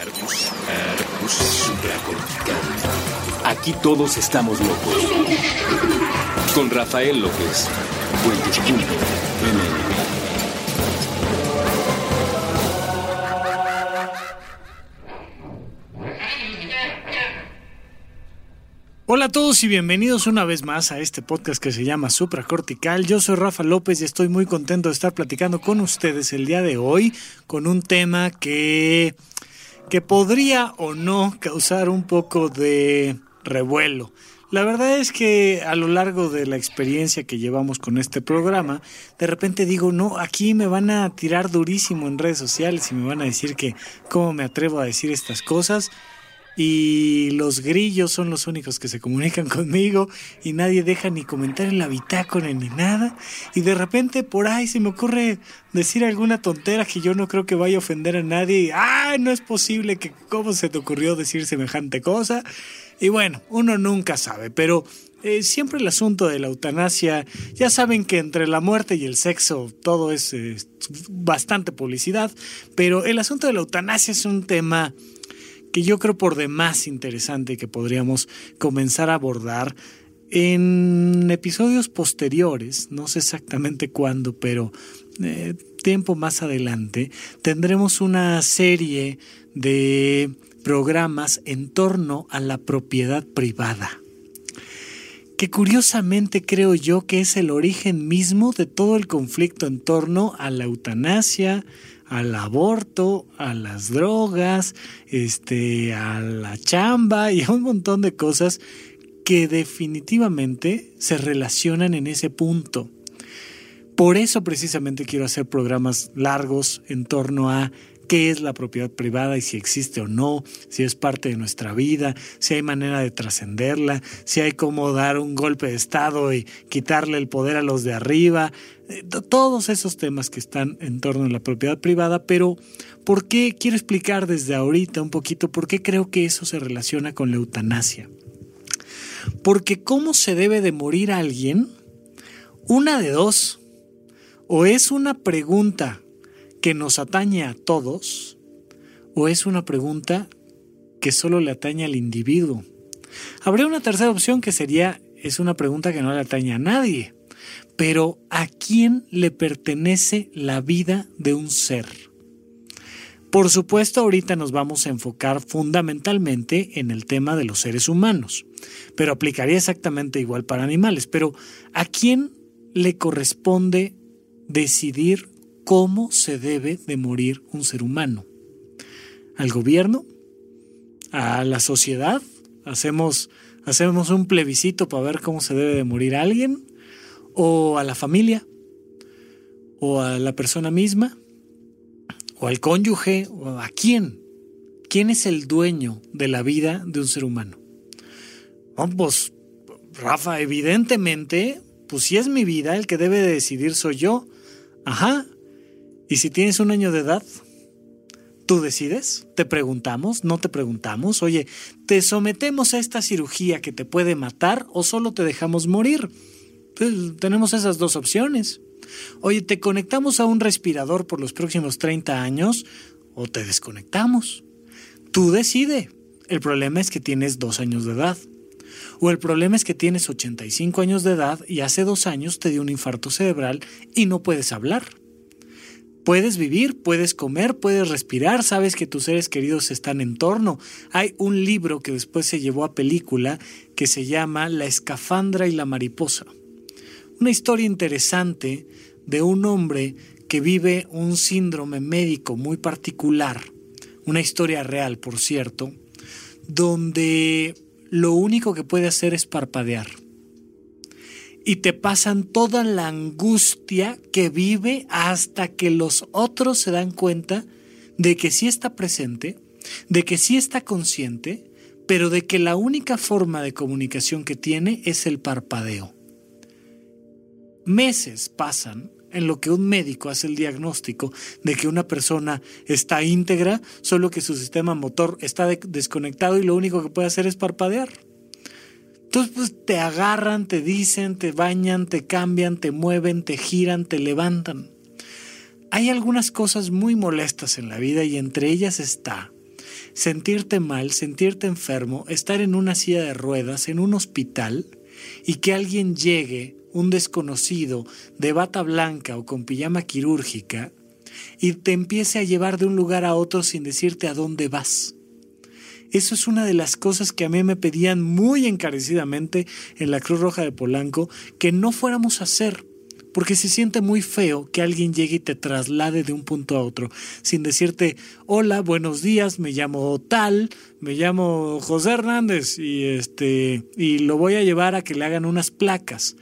Arbus, arbus supracortical. Aquí todos estamos locos. Con Rafael López. Cuentos.mn. Hola a todos y bienvenidos una vez más a este podcast que se llama Supracortical. Yo soy Rafa López y estoy muy contento de estar platicando con ustedes el día de hoy con un tema que, que podría o no causar un poco de revuelo. La verdad es que a lo largo de la experiencia que llevamos con este programa, de repente digo, no, aquí me van a tirar durísimo en redes sociales y me van a decir que cómo me atrevo a decir estas cosas y los grillos son los únicos que se comunican conmigo y nadie deja ni comentar en la bitácora ni nada y de repente por ahí se me ocurre decir alguna tontera que yo no creo que vaya a ofender a nadie ¡ay! no es posible que cómo se te ocurrió decir semejante cosa y bueno, uno nunca sabe, pero eh, siempre el asunto de la eutanasia, ya saben que entre la muerte y el sexo todo es eh, bastante publicidad, pero el asunto de la eutanasia es un tema que yo creo por demás interesante que podríamos comenzar a abordar en episodios posteriores, no sé exactamente cuándo, pero eh, tiempo más adelante, tendremos una serie de programas en torno a la propiedad privada que curiosamente creo yo que es el origen mismo de todo el conflicto en torno a la eutanasia, al aborto, a las drogas, este, a la chamba y a un montón de cosas que definitivamente se relacionan en ese punto. Por eso precisamente quiero hacer programas largos en torno a qué es la propiedad privada y si existe o no, si es parte de nuestra vida, si hay manera de trascenderla, si hay cómo dar un golpe de Estado y quitarle el poder a los de arriba, eh, todos esos temas que están en torno a la propiedad privada, pero ¿por qué quiero explicar desde ahorita un poquito por qué creo que eso se relaciona con la eutanasia? Porque cómo se debe de morir alguien, una de dos, o es una pregunta que nos atañe a todos o es una pregunta que solo le atañe al individuo? Habría una tercera opción que sería, es una pregunta que no le atañe a nadie, pero ¿a quién le pertenece la vida de un ser? Por supuesto, ahorita nos vamos a enfocar fundamentalmente en el tema de los seres humanos, pero aplicaría exactamente igual para animales. Pero ¿a quién le corresponde decidir cómo se debe de morir un ser humano. ¿Al gobierno? ¿A la sociedad? ¿Hacemos, hacemos un plebiscito para ver cómo se debe de morir alguien? ¿O a la familia? ¿O a la persona misma? ¿O al cónyuge? ¿O a quién? ¿Quién es el dueño de la vida de un ser humano? pues, Rafa, evidentemente, pues si es mi vida, el que debe de decidir soy yo. Ajá, y si tienes un año de edad, tú decides, te preguntamos, no te preguntamos, oye, ¿te sometemos a esta cirugía que te puede matar o solo te dejamos morir? Pues tenemos esas dos opciones. Oye, ¿te conectamos a un respirador por los próximos 30 años o te desconectamos? Tú decide. El problema es que tienes dos años de edad. O el problema es que tienes 85 años de edad y hace dos años te dio un infarto cerebral y no puedes hablar. Puedes vivir, puedes comer, puedes respirar, sabes que tus seres queridos están en torno. Hay un libro que después se llevó a película que se llama La escafandra y la mariposa. Una historia interesante de un hombre que vive un síndrome médico muy particular, una historia real, por cierto, donde lo único que puede hacer es parpadear y te pasan toda la angustia que vive hasta que los otros se dan cuenta de que sí está presente, de que sí está consciente, pero de que la única forma de comunicación que tiene es el parpadeo. Meses pasan en lo que un médico hace el diagnóstico de que una persona está íntegra, solo que su sistema motor está desconectado y lo único que puede hacer es parpadear. Entonces, pues te agarran, te dicen, te bañan, te cambian, te mueven, te giran, te levantan. Hay algunas cosas muy molestas en la vida y entre ellas está sentirte mal, sentirte enfermo, estar en una silla de ruedas, en un hospital, y que alguien llegue, un desconocido, de bata blanca o con pijama quirúrgica, y te empiece a llevar de un lugar a otro sin decirte a dónde vas. Eso es una de las cosas que a mí me pedían muy encarecidamente en la Cruz Roja de Polanco, que no fuéramos a hacer, porque se siente muy feo que alguien llegue y te traslade de un punto a otro, sin decirte, hola, buenos días, me llamo tal, me llamo José Hernández y este, y lo voy a llevar a que le hagan unas placas.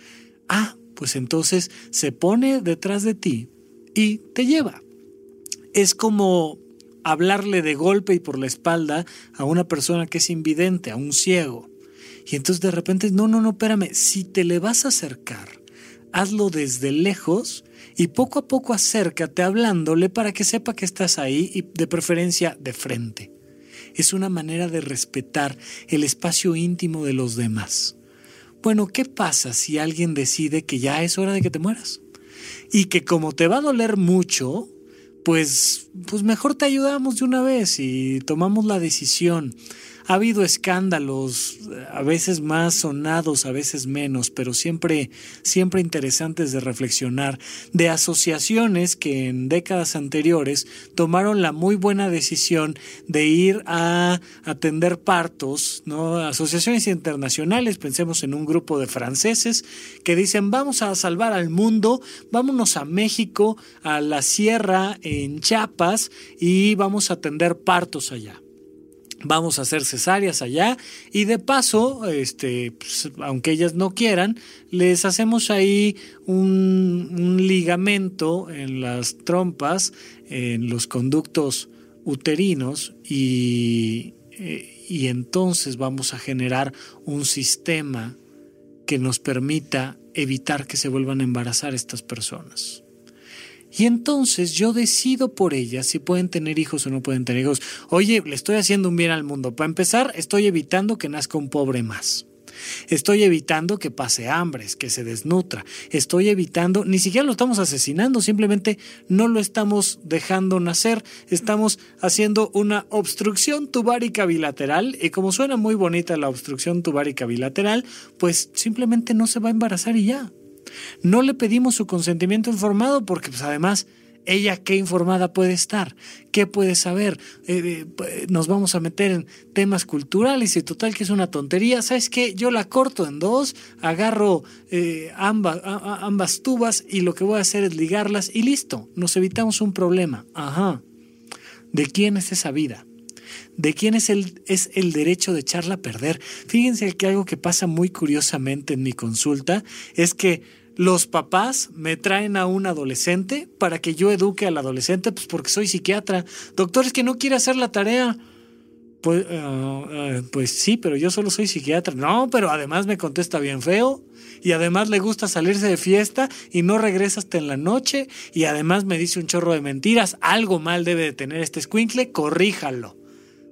Ah, pues entonces se pone detrás de ti y te lleva. Es como hablarle de golpe y por la espalda a una persona que es invidente, a un ciego. Y entonces de repente, no, no, no, espérame, si te le vas a acercar, hazlo desde lejos y poco a poco acércate hablándole para que sepa que estás ahí y de preferencia de frente. Es una manera de respetar el espacio íntimo de los demás. Bueno, ¿qué pasa si alguien decide que ya es hora de que te mueras? Y que como te va a doler mucho, pues, pues mejor te ayudamos de una vez y tomamos la decisión. Ha habido escándalos, a veces más sonados, a veces menos, pero siempre, siempre interesantes de reflexionar, de asociaciones que en décadas anteriores tomaron la muy buena decisión de ir a atender partos, ¿no? Asociaciones internacionales, pensemos en un grupo de franceses que dicen vamos a salvar al mundo, vámonos a México, a la sierra en Chiapas y vamos a atender partos allá vamos a hacer cesáreas allá y de paso, este, pues, aunque ellas no quieran, les hacemos ahí un, ligamento en las trompas, en los conductos uterinos y, eh, y entonces vamos a generar un sistema que nos permita evitar que se vuelvan a embarazar estas personas. Y entonces yo decido por ellas si pueden tener hijos o no pueden tener hijos. Oye, le estoy haciendo un bien al mundo. Para empezar, estoy evitando que nazca un pobre más. Estoy evitando que pase hambres, que se desnutra. Estoy evitando, ni siquiera lo estamos asesinando, simplemente no lo estamos dejando nacer. Estamos haciendo una obstrucción tubárica bilateral y como suena muy bonita la obstrucción tubárica bilateral, pues simplemente no se va a embarazar y ya. No le pedimos su consentimiento informado porque pues además ella qué informada puede estar, qué puede saber. Eh, eh, nos vamos a meter en temas culturales y total que es una tontería. ¿Sabes qué? Yo la corto en dos, agarro eh, ambas, ambas tubas y lo que voy a hacer es ligarlas y listo, nos evitamos un problema. Ajá. ¿De quién es esa vida? ¿De quién es el, es el derecho de echarla a perder? Fíjense que algo que pasa muy curiosamente en mi consulta es que los papás me traen a un adolescente para que yo eduque al adolescente, pues porque soy psiquiatra. Doctor, es que no quiere hacer la tarea. Pues, ah, ah, pues sí, pero yo solo soy psiquiatra. No, pero además me contesta bien feo. Y además le gusta salirse de fiesta y no regresa hasta en la noche. Y además me dice un chorro de mentiras. Algo mal debe de tener este squinkle, corríjalo.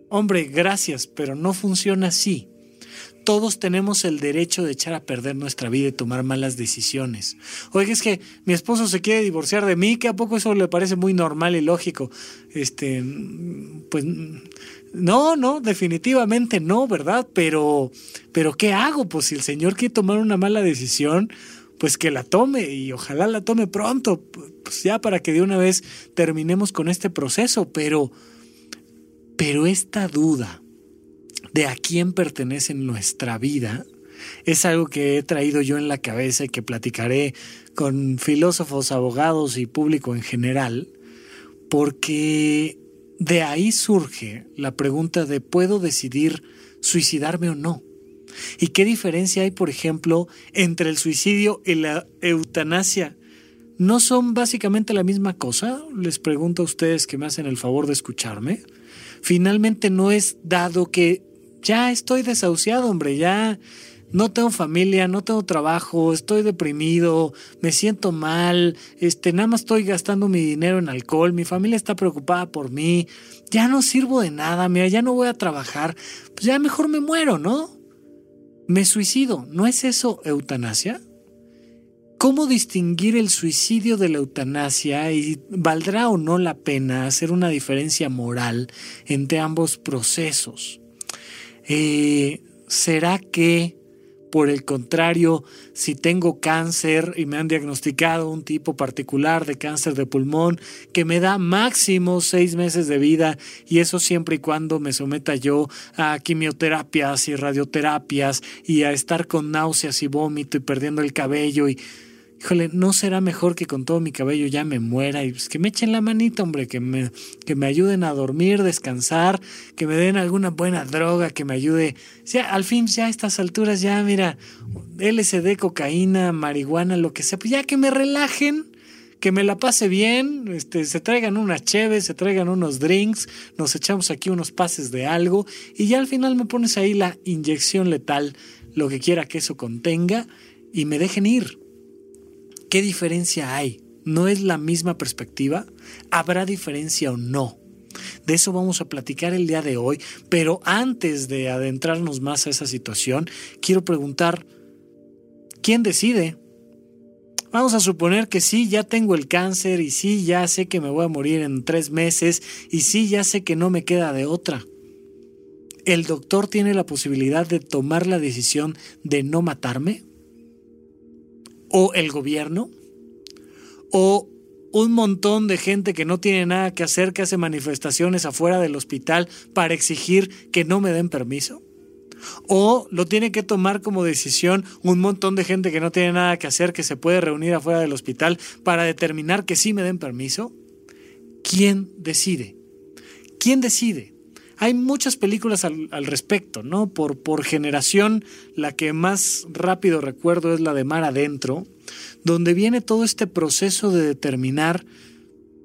Hombre, gracias, pero no funciona así todos tenemos el derecho de echar a perder nuestra vida y tomar malas decisiones. Oiga, es que mi esposo se quiere divorciar de mí, que a poco eso le parece muy normal y lógico. Este, pues no, no, definitivamente no, ¿verdad? Pero, pero ¿qué hago? Pues si el Señor quiere tomar una mala decisión, pues que la tome y ojalá la tome pronto, pues ya para que de una vez terminemos con este proceso, pero, pero esta duda, de a quién pertenece nuestra vida, es algo que he traído yo en la cabeza y que platicaré con filósofos, abogados y público en general, porque de ahí surge la pregunta de ¿puedo decidir suicidarme o no? ¿Y qué diferencia hay, por ejemplo, entre el suicidio y la eutanasia? ¿No son básicamente la misma cosa? Les pregunto a ustedes que me hacen el favor de escucharme. Finalmente no es dado que ya estoy desahuciado, hombre, ya no tengo familia, no tengo trabajo, estoy deprimido, me siento mal, este, nada más estoy gastando mi dinero en alcohol, mi familia está preocupada por mí, ya no sirvo de nada, mira, ya no voy a trabajar, pues ya mejor me muero, ¿no? Me suicido, ¿no es eso eutanasia? ¿Cómo distinguir el suicidio de la eutanasia y valdrá o no la pena hacer una diferencia moral entre ambos procesos? Eh, ¿Será que por el contrario, si tengo cáncer y me han diagnosticado un tipo particular de cáncer de pulmón que me da máximo seis meses de vida y eso siempre y cuando me someta yo a quimioterapias y radioterapias y a estar con náuseas y vómito y perdiendo el cabello y híjole, ¿no será mejor que con todo mi cabello ya me muera? Y pues que me echen la manita, hombre, que me, que me ayuden a dormir, descansar, que me den alguna buena droga, que me ayude. sea, al fin, ya a estas alturas, ya, mira, LSD, cocaína, marihuana, lo que sea, pues ya que me relajen. Que me la pase bien, este, se traigan unas cheves, se traigan unos drinks, nos echamos aquí unos pases de algo y ya al final me pones ahí la inyección letal, lo que quiera que eso contenga, y me dejen ir ¿Qué diferencia hay? ¿No es la misma perspectiva? ¿Habrá diferencia o no? De eso vamos a platicar el día de hoy, pero antes de adentrarnos más a esa situación, quiero preguntar, ¿quién decide? Vamos a suponer que sí, ya tengo el cáncer y sí, ya sé que me voy a morir en tres meses y sí, ya sé que no me queda de otra. ¿El doctor tiene la posibilidad de tomar la decisión de no matarme? O el gobierno o un montón de gente que no tiene nada que hacer, que hace manifestaciones afuera del hospital para exigir que no me den permiso? ¿O lo tiene que tomar como decisión un montón de gente que no tiene nada que hacer, que se puede reunir afuera del hospital para determinar que sí me den permiso? ¿Quién decide? ¿Quién decide? Hay muchas películas al, respecto, ¿no? Por, por generación, la que más rápido recuerdo es la de Mar Adentro, donde viene todo este proceso de determinar,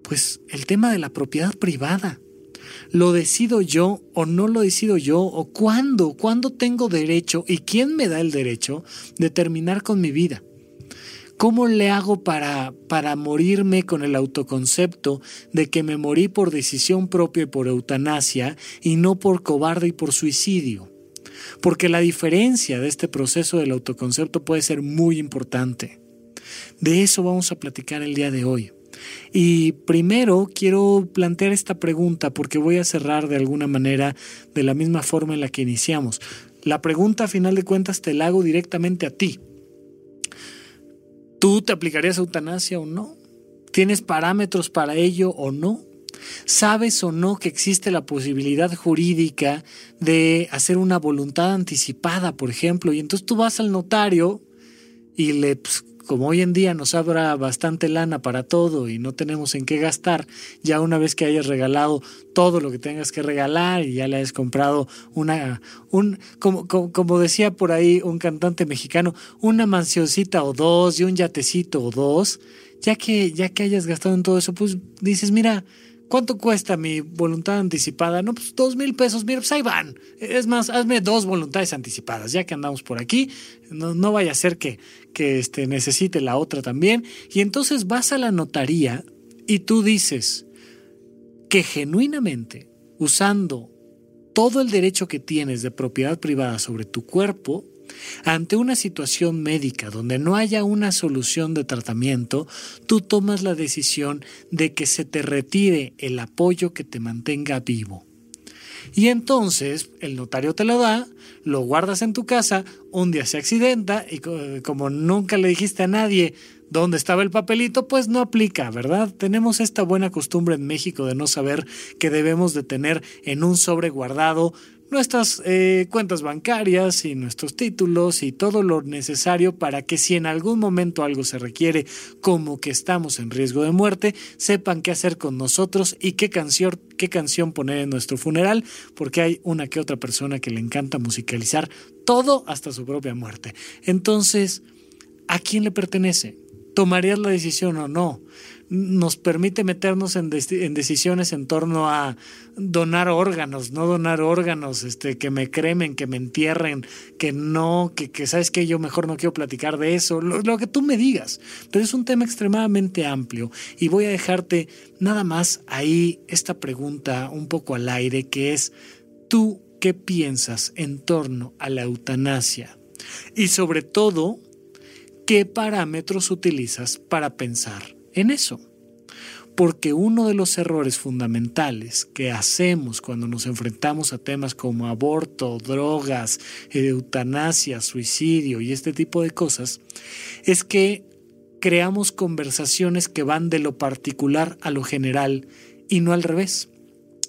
pues, el tema de la propiedad privada. ¿Lo decido yo o no lo decido yo? ¿O cuándo? ¿Cuándo tengo derecho? ¿Y quién me da el derecho de terminar con mi vida? ¿Cómo le hago para, para morirme con el autoconcepto de que me morí por decisión propia y por eutanasia y no por cobarde y por suicidio? Porque la diferencia de este proceso del autoconcepto puede ser muy importante. De eso vamos a platicar el día de hoy. Y primero quiero plantear esta pregunta porque voy a cerrar de alguna manera de la misma forma en la que iniciamos. La pregunta a final de cuentas te la hago directamente a ti. ¿Tú te aplicarías eutanasia o no? ¿Tienes parámetros para ello o no? ¿Sabes o no que existe la posibilidad jurídica de hacer una voluntad anticipada, por ejemplo? Y entonces tú vas al notario y le pues, como hoy en día nos abra bastante lana para todo y no tenemos en qué gastar, ya una vez que hayas regalado todo lo que tengas que regalar y ya le hayas comprado una, un, como, como, decía por ahí un cantante mexicano, una mansioncita o dos y un yatecito o dos, ya que, ya que hayas gastado en todo eso, pues dices, mira, ¿Cuánto cuesta mi voluntad anticipada? No, pues dos mil pesos. Mira, pues ahí van. Es más, hazme dos voluntades anticipadas, ya que andamos por aquí. No, vaya a ser que, que este, necesite la otra también. Y entonces vas a la notaría y tú dices que genuinamente, usando todo el derecho que tienes de propiedad privada sobre tu cuerpo, ante una situación médica donde no haya una solución de tratamiento, tú tomas la decisión de que se te retire el apoyo que te mantenga vivo. Y entonces el notario te lo da, lo guardas en tu casa, un día se accidenta y como nunca le dijiste a nadie dónde estaba el papelito, pues no aplica, ¿verdad? Tenemos esta buena costumbre en México de no saber que debemos de tener en un sobre guardado nuestras eh, cuentas bancarias y nuestros títulos y todo lo necesario para que si en algún momento algo se requiere como que estamos en riesgo de muerte, sepan qué hacer con nosotros y qué canción, qué canción poner en nuestro funeral, porque hay una que otra persona que le encanta musicalizar todo hasta su propia muerte. Entonces, ¿a quién le pertenece? ¿Tomarías la decisión o no? Nos permite meternos en, decisiones en torno a donar órganos, no donar órganos, este, que me cremen, que me entierren, que no, que, que sabes que yo mejor no quiero platicar de eso, lo, lo que tú me digas. Pero es un tema extremadamente amplio y voy a dejarte nada más ahí esta pregunta un poco al aire, que es, ¿tú qué piensas en torno a la eutanasia? Y sobre todo, ¿qué parámetros utilizas para pensar en eso? Porque uno de los errores fundamentales que hacemos cuando nos enfrentamos a temas como aborto, drogas, eutanasia, suicidio y este tipo de cosas, es que creamos conversaciones que van de lo particular a lo general y no al revés.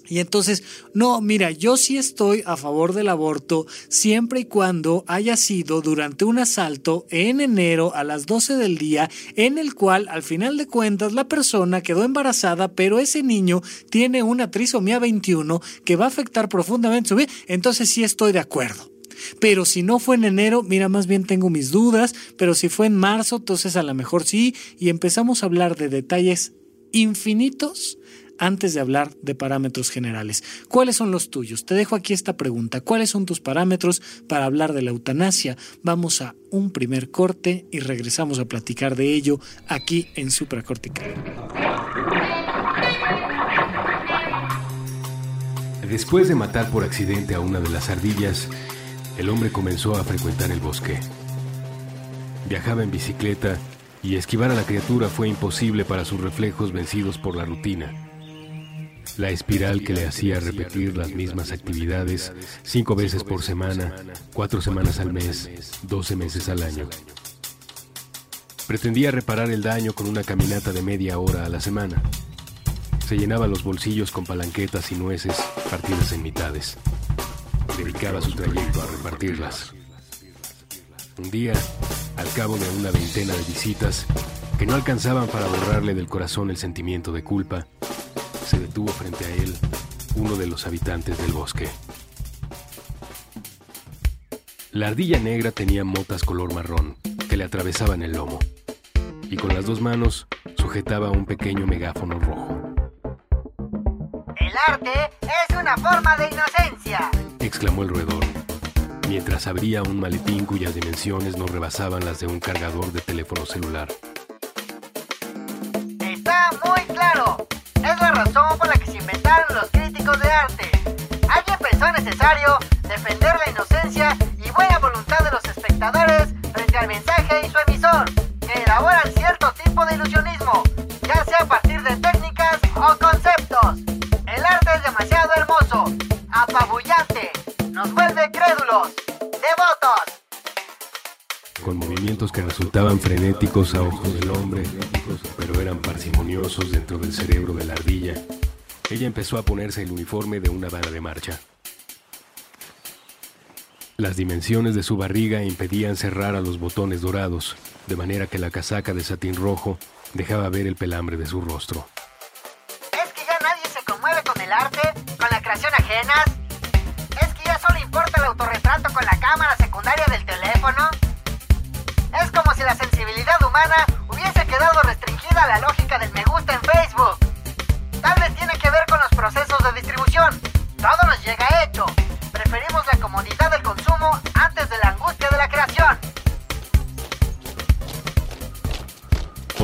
Y entonces, no, mira, yo sí estoy a favor del aborto siempre y cuando haya sido durante un asalto en enero a las 12 del día en el cual al final de cuentas la persona quedó embarazada, pero ese niño tiene una trisomía 21 que va a afectar profundamente su vida, entonces sí estoy de acuerdo. Pero si no fue en enero, mira, más bien tengo mis dudas, pero si fue en marzo, entonces a lo mejor sí, y empezamos a hablar de detalles infinitos antes de hablar de parámetros generales. ¿Cuáles son los tuyos? Te dejo aquí esta pregunta. ¿Cuáles son tus parámetros para hablar de la eutanasia? Vamos a un primer corte y regresamos a platicar de ello aquí en Supracortical. Después de matar por accidente a una de las ardillas, el hombre comenzó a frecuentar el bosque. Viajaba en bicicleta y esquivar a la criatura fue imposible para sus reflejos vencidos por la rutina. La espiral que le hacía repetir las mismas actividades cinco veces por semana, cuatro semanas al mes, doce meses al año. Pretendía reparar el daño con una caminata de media hora a la semana. Se llenaba los bolsillos con palanquetas y nueces partidas en mitades. Dedicaba su trayecto a repartirlas. Un día, al cabo de una veintena de visitas, que no alcanzaban para borrarle del corazón el sentimiento de culpa, se detuvo frente a él uno de los habitantes del bosque. La ardilla negra tenía motas color marrón que le atravesaban el lomo y con las dos manos sujetaba un pequeño megáfono rojo. El arte es una forma de inocencia, exclamó el roedor, mientras abría un maletín cuyas dimensiones no rebasaban las de un cargador de teléfono celular. Críticos de arte. Alguien pensó necesario defender la inocencia y buena voluntad de los espectadores frente al mensaje y su emisor, que elaboran cierto tipo de ilusionismo, ya sea a partir de técnicas o conceptos. El arte es demasiado hermoso, apabullante, nos vuelve crédulos, devotos. Con movimientos que resultaban frenéticos a ojos del hombre, pero eran parsimoniosos dentro del cerebro de la ardilla, ella empezó a ponerse el uniforme de una bala de marcha. Las dimensiones de su barriga impedían cerrar a los botones dorados, de manera que la casaca de satín rojo dejaba ver el pelambre de su rostro.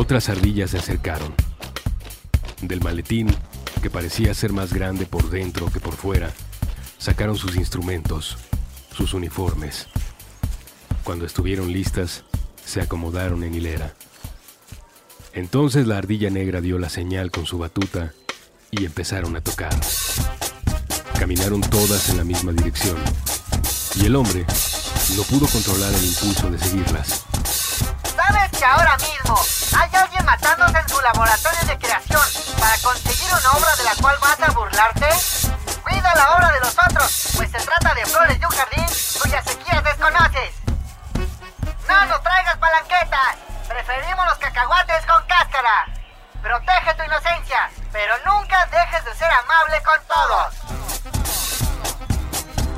Otras ardillas se acercaron. Del maletín, que parecía ser más grande por dentro que por fuera, sacaron sus instrumentos, sus uniformes. Cuando estuvieron listas, se acomodaron en hilera. Entonces la ardilla negra dio la señal con su batuta y empezaron a tocar. Caminaron todas en la misma dirección y el hombre no pudo controlar el impulso de seguirlas. ¿Sabes que ahora mismo hay alguien matándose en su laboratorio de creación para conseguir una obra de la cual vas a burlarte? Cuida la obra de los otros, pues se trata de flores de un jardín cuyas sequías desconoces. No nos traigas palanquetas, preferimos los cacahuates con cáscara. Protege tu inocencia, pero nunca dejes de ser amable con todos.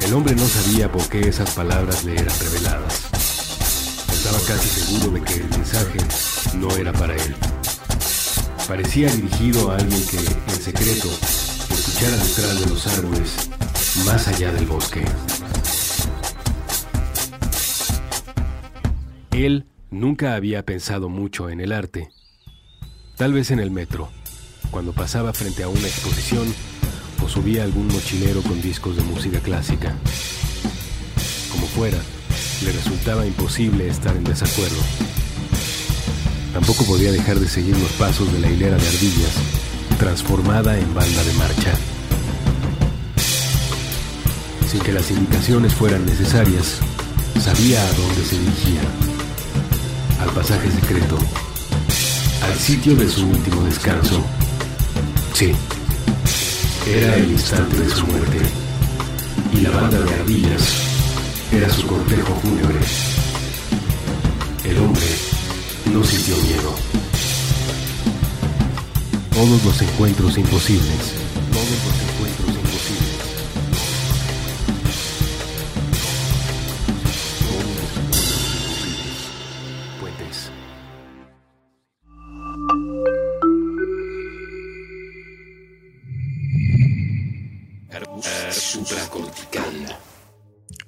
El hombre no sabía por qué esas palabras le eran reveladas. Estaba casi seguro de que el mensaje no era para él. Parecía dirigido a alguien que, en secreto, escuchara detrás de los árboles, más allá del bosque. Él nunca había pensado mucho en el arte. Tal vez en el metro, cuando pasaba frente a una exposición o subía algún mochilero con discos de música clásica. Como fuera, le resultaba imposible estar en desacuerdo. Tampoco podía dejar de seguir los pasos de la hilera de ardillas, transformada en banda de marcha. Sin que las indicaciones fueran necesarias, sabía a dónde se dirigía. Al pasaje secreto. Al sitio de su último descanso. Sí. Era el instante de su muerte. Y la banda de ardillas era su cortejo fúnebre. El hombre no sintió miedo. Todos los encuentros imposibles. Todos los encuentros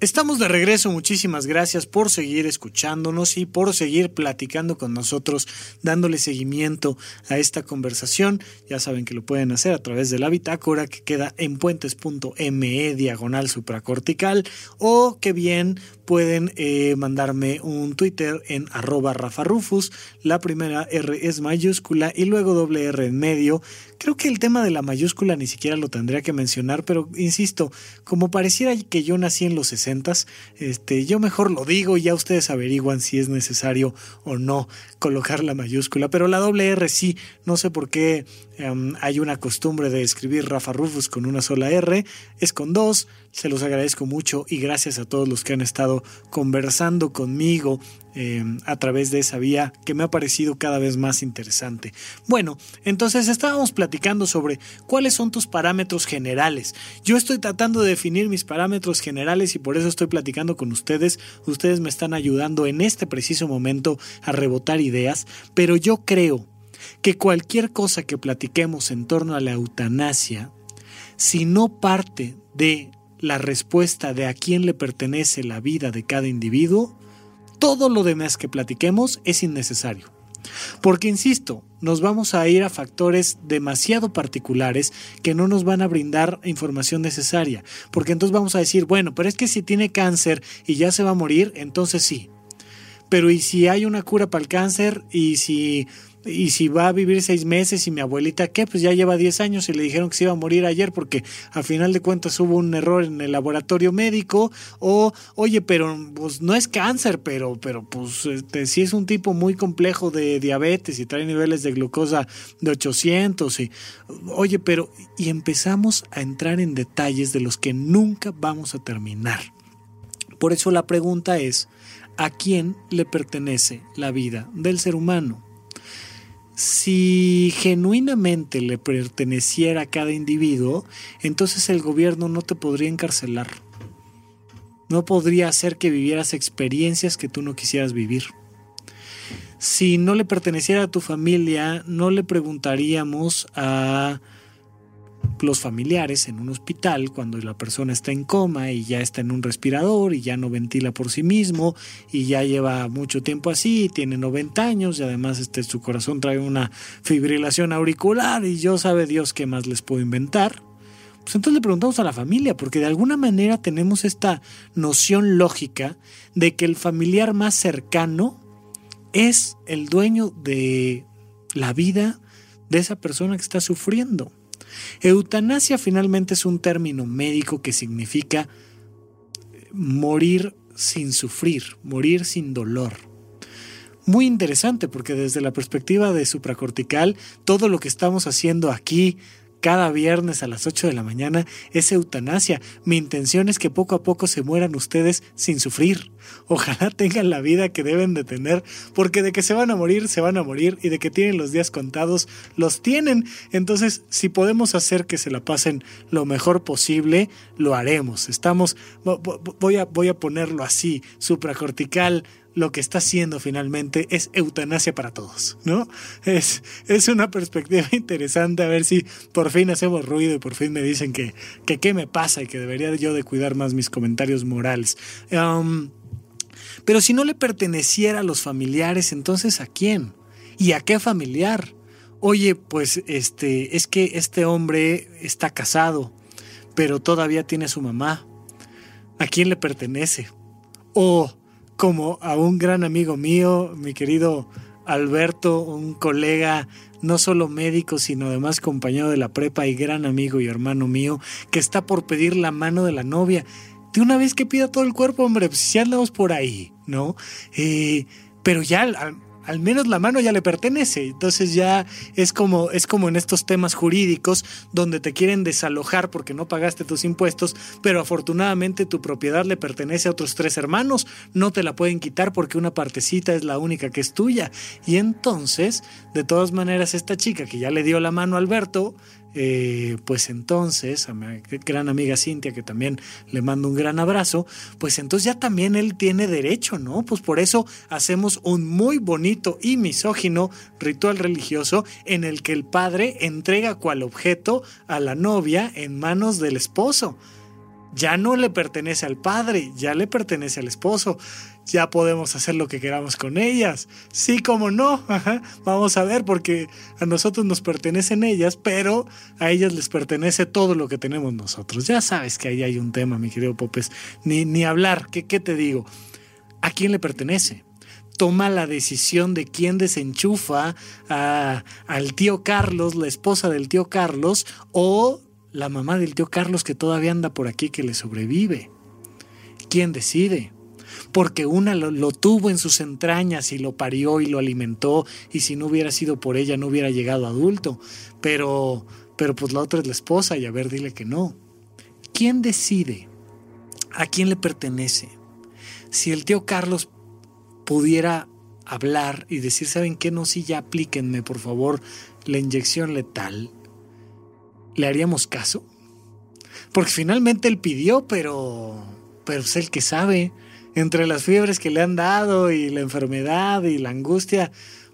Estamos de regreso, muchísimas gracias por seguir escuchándonos y por seguir platicando con nosotros, dándole seguimiento a esta conversación. Ya saben que lo pueden hacer a través de la bitácora que queda en puentes.me diagonal supracortical o que bien pueden eh, mandarme un Twitter en arroba Rafa Rufus. La primera R es mayúscula y luego doble R en medio. Creo que el tema de la mayúscula ni siquiera lo tendría que mencionar, pero insisto, como pareciera que yo nací en los 60, este, yo mejor lo digo y ya ustedes averiguan si es necesario o no colocar la mayúscula, pero la doble R sí, no sé por qué um, hay una costumbre de escribir Rafa Rufus con una sola R, es con dos, se los agradezco mucho y gracias a todos los que han estado conversando conmigo eh, a través de esa vía que me ha parecido cada vez más interesante. Bueno, entonces estábamos platicando sobre cuáles son tus parámetros generales. Yo estoy tratando de definir mis parámetros generales y por eso estoy platicando con ustedes. Ustedes me están ayudando en este preciso momento a rebotar ideas, pero yo creo que cualquier cosa que platiquemos en torno a la eutanasia, si no parte de la respuesta de a quién le pertenece la vida de cada individuo, todo lo demás que platiquemos es innecesario. Porque, insisto, nos vamos a ir a factores demasiado particulares que no nos van a brindar información necesaria. Porque entonces vamos a decir, bueno, pero es que si tiene cáncer y ya se va a morir, entonces sí. Pero ¿y si hay una cura para el cáncer? ¿Y si y si va a vivir seis meses y mi abuelita, ¿qué? Pues ya lleva diez años y le dijeron que se iba a morir ayer porque a final de cuentas hubo un error en el laboratorio médico. O, oye, pero pues no es cáncer, pero, pero pues este, sí es un tipo muy complejo de diabetes y trae niveles de glucosa de 800. Y, oye, pero, y empezamos a entrar en detalles de los que nunca vamos a terminar. Por eso la pregunta es, ¿a quién le pertenece la vida del ser humano? Si genuinamente le perteneciera a cada individuo, entonces el gobierno no te podría encarcelar. No podría hacer que vivieras experiencias que tú no quisieras vivir. Si no le perteneciera a tu familia, no le preguntaríamos a los familiares en un hospital cuando la persona está en coma y ya está en un respirador y ya no ventila por sí mismo y ya lleva mucho tiempo así, tiene 90 años y además este, su corazón trae una fibrilación auricular y yo sabe Dios qué más les puedo inventar. Pues entonces le preguntamos a la familia, porque de alguna manera tenemos esta noción lógica de que el familiar más cercano es el dueño de la vida de esa persona que está sufriendo. Eutanasia finalmente es un término médico que significa morir sin sufrir, morir sin dolor. Muy interesante porque desde la perspectiva de supracortical, todo lo que estamos haciendo aquí cada viernes a las 8 de la mañana es eutanasia. Mi intención es que poco a poco se mueran ustedes sin sufrir. Ojalá tengan la vida que deben de tener, porque de que se van a morir, se van a morir, y de que tienen los días contados, los tienen. Entonces, si podemos hacer que se la pasen lo mejor posible, lo haremos. Estamos, voy a, voy a ponerlo así, supracortical lo que está haciendo finalmente es eutanasia para todos, ¿no? Es, es una perspectiva interesante a ver si por fin hacemos ruido y por fin me dicen que, que qué me pasa y que debería yo de cuidar más mis comentarios morales. Pero si no le perteneciera a los familiares, entonces ¿a quién? ¿Y a qué familiar? Oye, pues este, es que este hombre está casado, pero todavía tiene su mamá. ¿A quién le pertenece? O como a un gran amigo mío, mi querido Alberto, un colega no solo médico, sino además compañero de la prepa y gran amigo y hermano mío, que está por pedir la mano de la novia. De una vez que pida todo el cuerpo, hombre, pues andamos por ahí, ¿no? Eh, pero ya al menos la mano ya le pertenece. Entonces ya es como, es como en estos temas jurídicos donde te quieren desalojar porque no pagaste tus impuestos, pero afortunadamente tu propiedad le pertenece a otros tres hermanos. No te la pueden quitar porque una partecita es la única que es tuya. Y entonces, de todas maneras, esta chica que ya le dio la mano a Alberto, eh, pues entonces, a mi gran amiga Cintia, que también le mando un gran abrazo, pues entonces ya también él tiene derecho, ¿no? Pues por eso hacemos un muy bonito y misógino ritual religioso en el que el padre entrega cual objeto a la novia en manos del esposo ya no le pertenece al padre, ya le pertenece al esposo. Ya podemos hacer lo que queramos con ellas. Sí, como no. Vamos a ver, porque a nosotros nos pertenecen ellas, pero a ellas les pertenece todo lo que tenemos nosotros. Ya sabes que ahí hay un tema, mi querido Popes. Ni, ni hablar. ¿Qué, ¿Qué te digo? ¿A quién le pertenece? toma la decisión de quién desenchufa a, al tío Carlos, la esposa del tío Carlos, o la mamá del tío Carlos que todavía anda por aquí que le sobrevive. ¿Quién decide? Porque una lo, tuvo en sus entrañas y lo parió y lo alimentó y si no hubiera sido por ella no hubiera llegado adulto. Pero, pero pues la otra es la esposa y a ver, dile que no. ¿Quién decide? ¿A quién le pertenece? Si el tío Carlos pudiera hablar y decir, ¿saben qué? No, sí, ya aplíquenme, por favor, la inyección letal ¿le haríamos caso? Porque finalmente él pidió, pero, pero es el que sabe. Entre las fiebres que le han dado y la enfermedad y la angustia,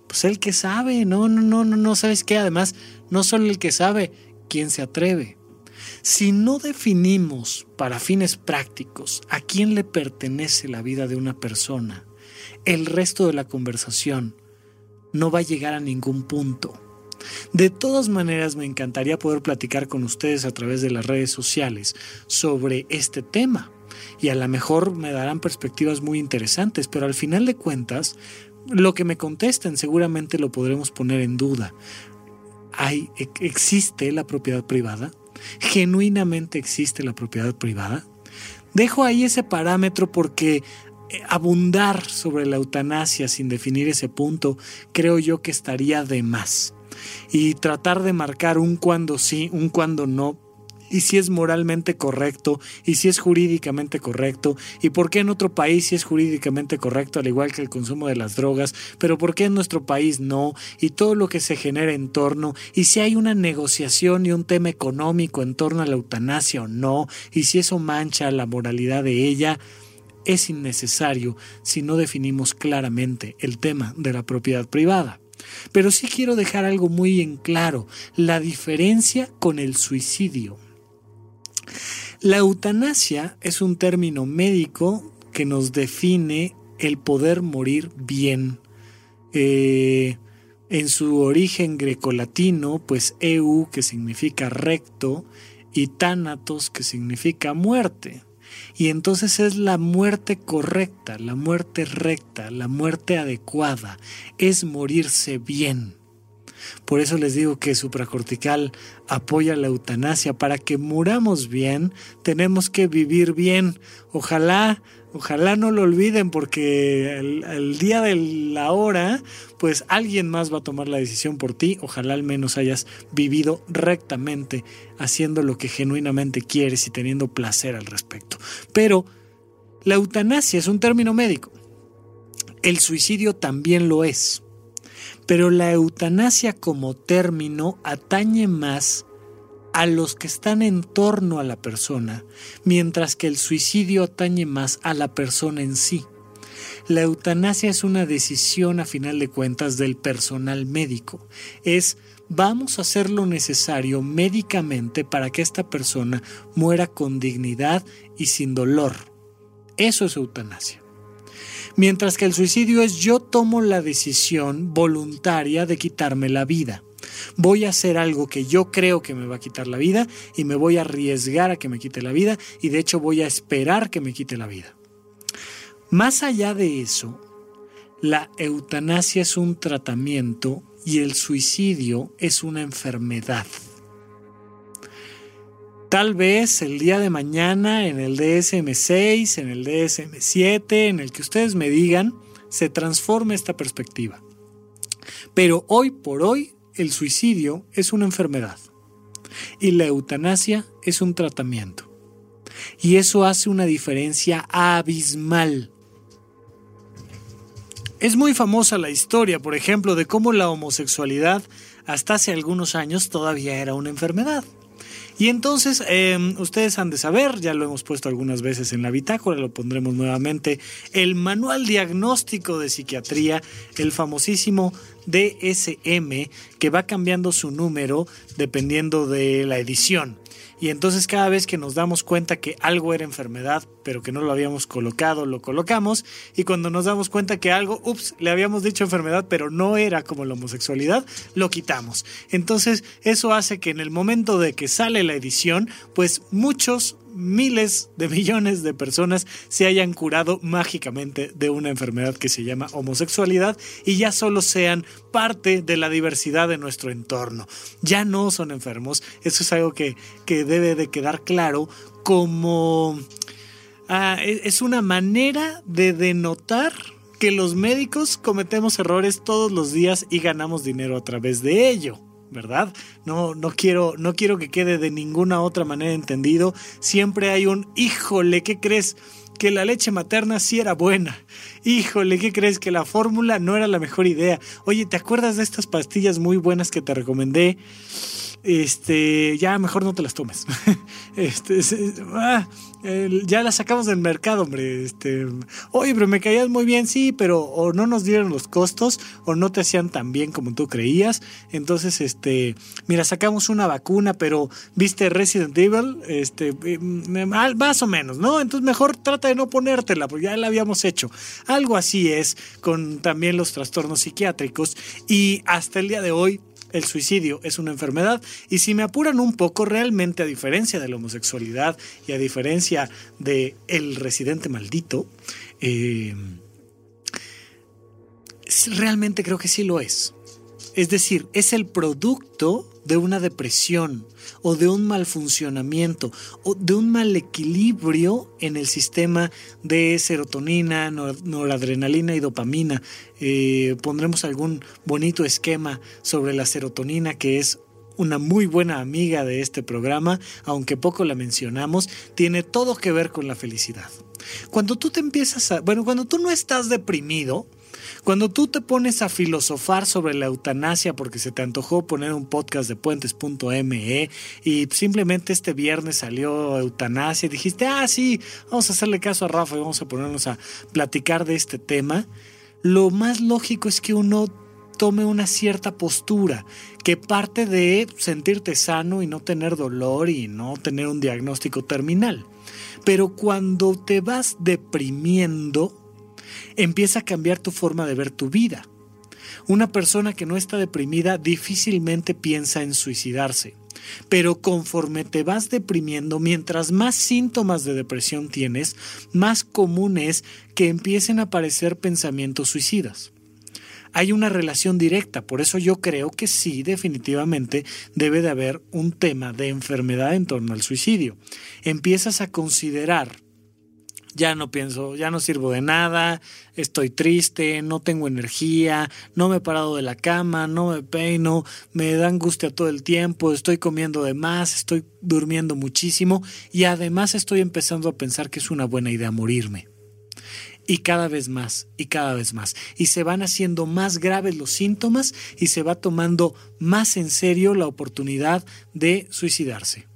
pues el que sabe. No, no, no, no, no, ¿sabes qué? Además, no solo el que sabe, quién se atreve. Si no definimos para fines prácticos a quién le pertenece la vida de una persona, el resto de la conversación no va a llegar a ningún punto. De todas maneras, me encantaría poder platicar con ustedes a través de las redes sociales sobre este tema. Y a lo mejor me darán perspectivas muy interesantes, pero al final de cuentas, lo que me contesten seguramente lo podremos poner en duda. ¿Hay, ¿Existe la propiedad privada? ¿Genuinamente existe la propiedad privada? Dejo ahí ese parámetro porque eh, abundar sobre la eutanasia sin definir ese punto creo yo que estaría de más y tratar de marcar un cuando sí, un cuando no, y si es moralmente correcto, y si es jurídicamente correcto, y por qué en otro país sí es jurídicamente correcto, al igual que el consumo de las drogas, pero por qué en nuestro país no, y todo lo que se genera en torno, y si hay una negociación y un tema económico en torno a la eutanasia o no, y si eso mancha la moralidad de ella, es innecesario si no definimos claramente el tema de la propiedad privada. Pero sí quiero dejar algo muy en claro, la diferencia con el suicidio. La eutanasia es un término médico que nos define el poder morir bien. Eh, en su origen grecolatino, pues eu, que significa recto, y thanatos, que significa muerte. Y entonces es la muerte correcta, la muerte recta, la muerte adecuada, es morirse bien. Por eso les digo que supracortical apoya la eutanasia. Para que muramos bien, tenemos que vivir bien. Ojalá Ojalá no lo olviden porque el, día de la hora, pues alguien más va a tomar la decisión por ti. Ojalá al menos hayas vivido rectamente, haciendo lo que genuinamente quieres y teniendo placer al respecto. Pero la eutanasia es un término médico. El suicidio también lo es. Pero la eutanasia como término atañe más a los que están en torno a la persona, mientras que el suicidio atañe más a la persona en sí. La eutanasia es una decisión a final de cuentas del personal médico. Es vamos a hacer lo necesario médicamente para que esta persona muera con dignidad y sin dolor. Eso es eutanasia. Mientras que el suicidio es yo tomo la decisión voluntaria de quitarme la vida voy a hacer algo que yo creo que me va a quitar la vida y me voy a arriesgar a que me quite la vida y de hecho voy a esperar que me quite la vida. Más allá de eso, la eutanasia es un tratamiento y el suicidio es una enfermedad. Tal vez el día de mañana en el DSM6, en el DSM7, en el que ustedes me digan, se transforme esta perspectiva. Pero hoy por hoy el suicidio es una enfermedad y la eutanasia es un tratamiento. Y eso hace una diferencia abismal. Es muy famosa la historia, por ejemplo, de cómo la homosexualidad hasta hace algunos años todavía era una enfermedad. Y entonces, em, ustedes han de saber, ya lo hemos puesto algunas veces en la bitácora, lo pondremos nuevamente, el manual diagnóstico de psiquiatría, el famosísimo DSM, que va cambiando su número dependiendo de la edición. Y entonces cada vez que nos damos cuenta que algo era enfermedad, pero que no lo habíamos colocado, lo colocamos. Y cuando nos damos cuenta que algo, ups, le habíamos dicho enfermedad, pero no era como la homosexualidad, lo quitamos. Entonces eso hace que en el momento de que sale la edición, pues muchos miles de millones de personas se hayan curado mágicamente de una enfermedad que se llama homosexualidad y ya solo sean parte de la diversidad de nuestro entorno. Ya no son enfermos, eso es algo que, debe de quedar claro como... Ah, e, es una manera de denotar que los médicos cometemos errores todos los días y ganamos dinero a través de ello. ¿Verdad? No, no, quiero, no quiero que quede de ninguna otra manera entendido. Siempre hay un, híjole, ¿qué crees? Que la leche materna sí era buena. Híjole, ¿qué crees? Que la fórmula no era la mejor idea. Oye, ¿te acuerdas de estas pastillas muy buenas que te recomendé? Este, ya mejor no te las tomes. este, ah, ya las sacamos del mercado, hombre. Este, oye, pero me caías muy bien, sí, pero o no nos dieron los costos o no te hacían tan bien como tú creías. Entonces, este, mira, sacamos una vacuna, pero viste Resident Evil, este, mm, más o menos, ¿no? Entonces mejor trata de no ponértela, porque ya la habíamos hecho. Algo así es con también los trastornos psiquiátricos y hasta el día de hoy el suicidio es una enfermedad y si me apuran un poco, realmente a diferencia de la homosexualidad y a diferencia de el residente maldito, eh, realmente creo que sí lo es. Es decir, es el producto de una depresión o de un mal funcionamiento o de un mal equilibrio en el sistema de serotonina, noradrenalina y dopamina. Eh, pondremos algún bonito esquema sobre la serotonina que es una muy buena amiga de este programa, aunque poco la mencionamos, tiene todo que ver con la felicidad. Cuando tú te empiezas a, bueno, cuando tú no estás deprimido, cuando tú te pones a filosofar sobre la eutanasia porque se te antojó poner un podcast de puentes.me y simplemente este viernes salió eutanasia y dijiste, ah, sí, vamos a hacerle caso a Rafa y vamos a ponernos a platicar de este tema, lo más lógico es que uno tome una cierta postura que parte de sentirte sano y no tener dolor y no tener un diagnóstico terminal. Pero cuando te vas deprimiendo, empieza a cambiar tu forma de ver tu vida. Una persona que no está deprimida difícilmente piensa en suicidarse, pero conforme te vas deprimiendo, mientras más síntomas de depresión tienes, más común es que empiecen a aparecer pensamientos suicidas. Hay una relación directa, por eso yo creo que sí, definitivamente debe de haber un tema de enfermedad en torno al suicidio. Empiezas a considerar ya no pienso, ya no sirvo de nada, estoy triste, no tengo energía, no me he parado de la cama, no me peino, me da angustia todo el tiempo, estoy comiendo de más, estoy durmiendo muchísimo y además estoy empezando a pensar que es una buena idea morirme. Y cada vez más, y cada vez más. Y se van haciendo más graves los síntomas y se va tomando más en serio la oportunidad de suicidarse.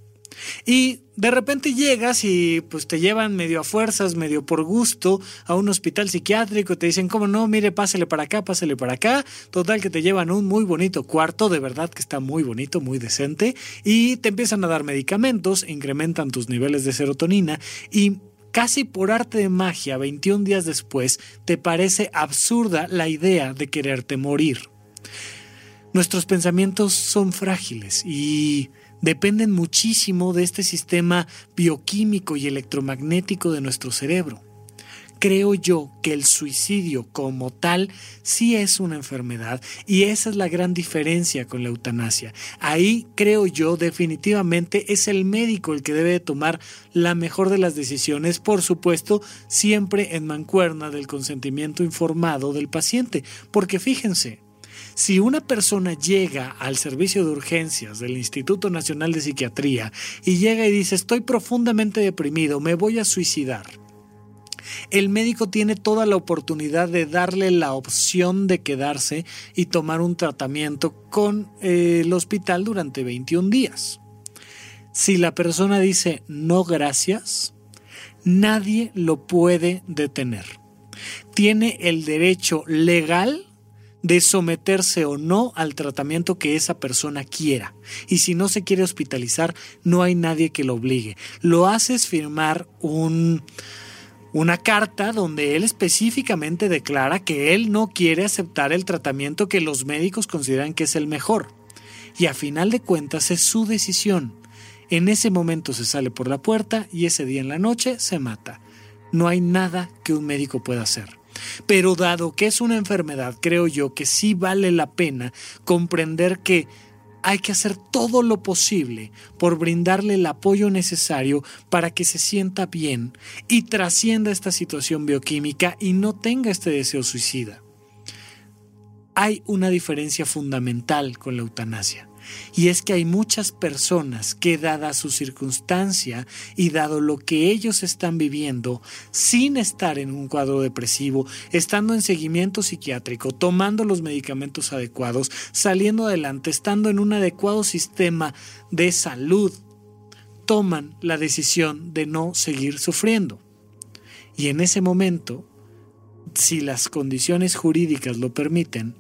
Y de repente llegas y pues te llevan medio a fuerzas, medio por gusto a un hospital psiquiátrico, te dicen, ¿cómo no? Mire, pásele para acá, pásele para acá. Total que te llevan un muy bonito cuarto, de verdad que está muy bonito, muy decente, y te empiezan a dar medicamentos, incrementan tus niveles de serotonina y casi por arte de magia, 21 días después, te parece absurda la idea de quererte morir. Nuestros pensamientos son frágiles y dependen muchísimo de este sistema bioquímico y electromagnético de nuestro cerebro. creo yo que el suicidio como tal sí es una enfermedad y esa es la gran diferencia con la eutanasia. Ahí creo yo definitivamente es el médico el que debe tomar la mejor de las decisiones, por supuesto, siempre en mancuerna del consentimiento informado del paciente, porque fíjense, si una persona llega al servicio de urgencias del Instituto Nacional de Psiquiatría y llega y dice estoy profundamente deprimido, me voy a suicidar, el médico tiene toda la oportunidad de darle la opción de quedarse y tomar un tratamiento con eh, el hospital durante 21 días. Si la persona dice no gracias, nadie lo puede detener. Tiene el derecho legal de someterse o no al tratamiento que esa persona quiera. Y si no se quiere hospitalizar, no hay nadie que lo obligue. Lo haces firmar un, una carta donde él específicamente declara que él no quiere aceptar el tratamiento que los médicos consideran que es el mejor. Y a final de cuentas es su decisión. En ese momento se sale por la puerta y ese día en la noche se mata. No hay nada que un médico pueda hacer. Pero dado que es una enfermedad, creo yo que sí vale la pena comprender que hay que hacer todo lo posible por brindarle el apoyo necesario para que se sienta bien y trascienda esta situación bioquímica y no tenga este deseo suicida. Hay una diferencia fundamental con la eutanasia. Y es que hay muchas personas que dada su circunstancia y dado lo que ellos están viviendo, sin estar en un cuadro depresivo, estando en seguimiento psiquiátrico, tomando los medicamentos adecuados, saliendo adelante, estando en un adecuado sistema de salud, toman la decisión de no seguir sufriendo. Y en ese momento, si las condiciones jurídicas lo permiten,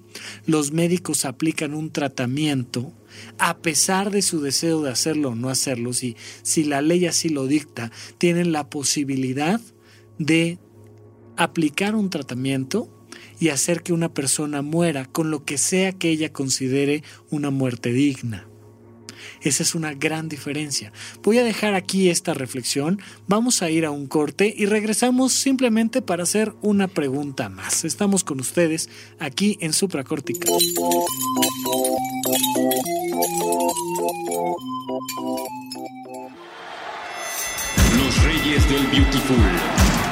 los médicos aplican un tratamiento a pesar de su deseo de hacerlo o no hacerlo, si, si la ley así lo dicta, tienen la posibilidad de aplicar un tratamiento y hacer que una persona muera con lo que sea que ella considere una muerte digna. Esa es una gran diferencia. Voy a dejar aquí esta reflexión, vamos a ir a un corte y regresamos simplemente para hacer una pregunta más. Estamos con ustedes aquí en Supracortical. Los Reyes del Beautiful.